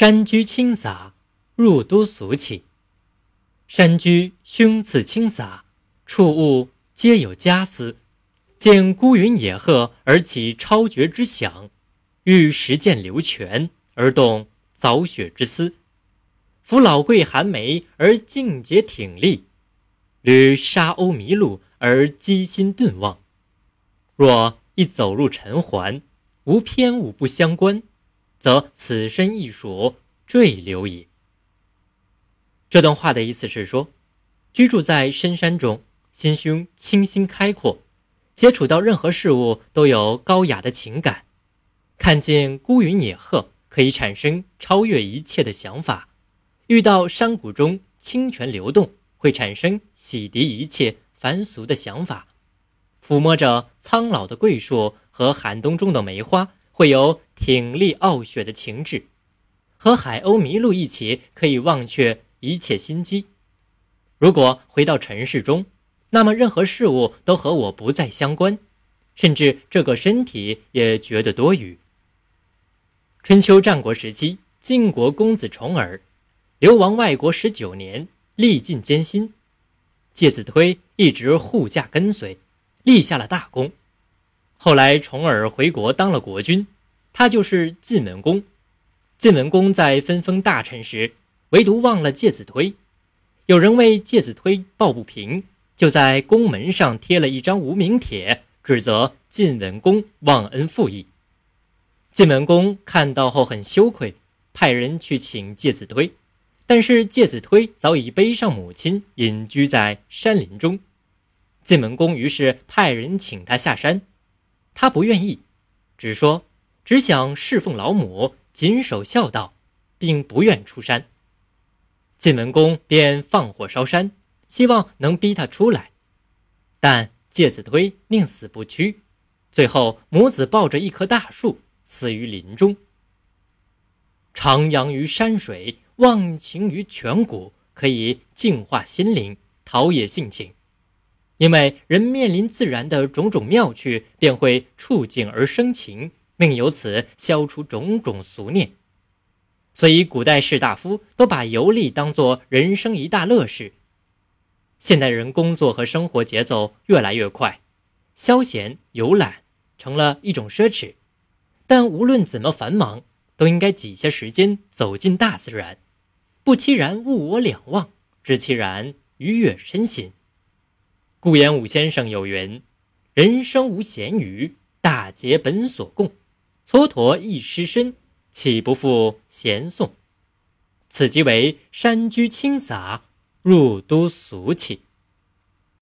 山居清洒，入都俗气。山居胸次清洒，触物皆有佳思。见孤云野鹤而起超绝之想，遇石涧流泉而动凿雪之思。扶老桂寒梅而静节挺立，履沙鸥麋鹿而机心顿望。若一走入尘寰，无偏误不相关，则此身亦属坠流矣。这段话的意思是说，居住在深山中，心胸清新开阔，接触到任何事物都有高雅的情感，看见孤云野鹤可以产生超越一切的想法。遇到山谷中清泉流动，会产生洗涤一切凡俗的想法；抚摸着苍老的桂树和寒冬中的梅花，会有挺立傲雪的情志；和海鸥麋鹿一起，可以忘却一切心机。如果回到尘世中，那么任何事物都和我不再相关，甚至这个身体也觉得多余。春秋战国时期，晋国公子重耳。流亡外国十九年，历尽艰辛，介子推一直护驾跟随，立下了大功。后来重耳回国当了国君，他就是晋文公。晋文公在分封大臣时，唯独忘了介子推。有人为介子推抱不平，就在宫门上贴了一张无名帖，指责晋文公忘恩负义。晋文公看到后很羞愧，派人去请介子推。但是介子推早已背上母亲，隐居在山林中。晋文公于是派人请他下山，他不愿意，只说只想侍奉老母，谨守孝道，并不愿出山。晋文公便放火烧山，希望能逼他出来，但介子推宁死不屈。最后，母子抱着一棵大树死于林中。徜徉于山水。忘情于泉谷，可以净化心灵，陶冶性情。因为人面临自然的种种妙趣，便会触景而生情，并由此消除种种俗念。所以，古代士大夫都把游历当作人生一大乐事。现代人工作和生活节奏越来越快，消闲游览成了一种奢侈。但无论怎么繁忙，都应该挤些时间走进大自然。不期然物我两忘，知其然愉悦身心。顾炎武先生有云：“人生无闲余，大节本所共。蹉跎一失身，岂不负闲颂？”此即为山居清洒，入都俗气。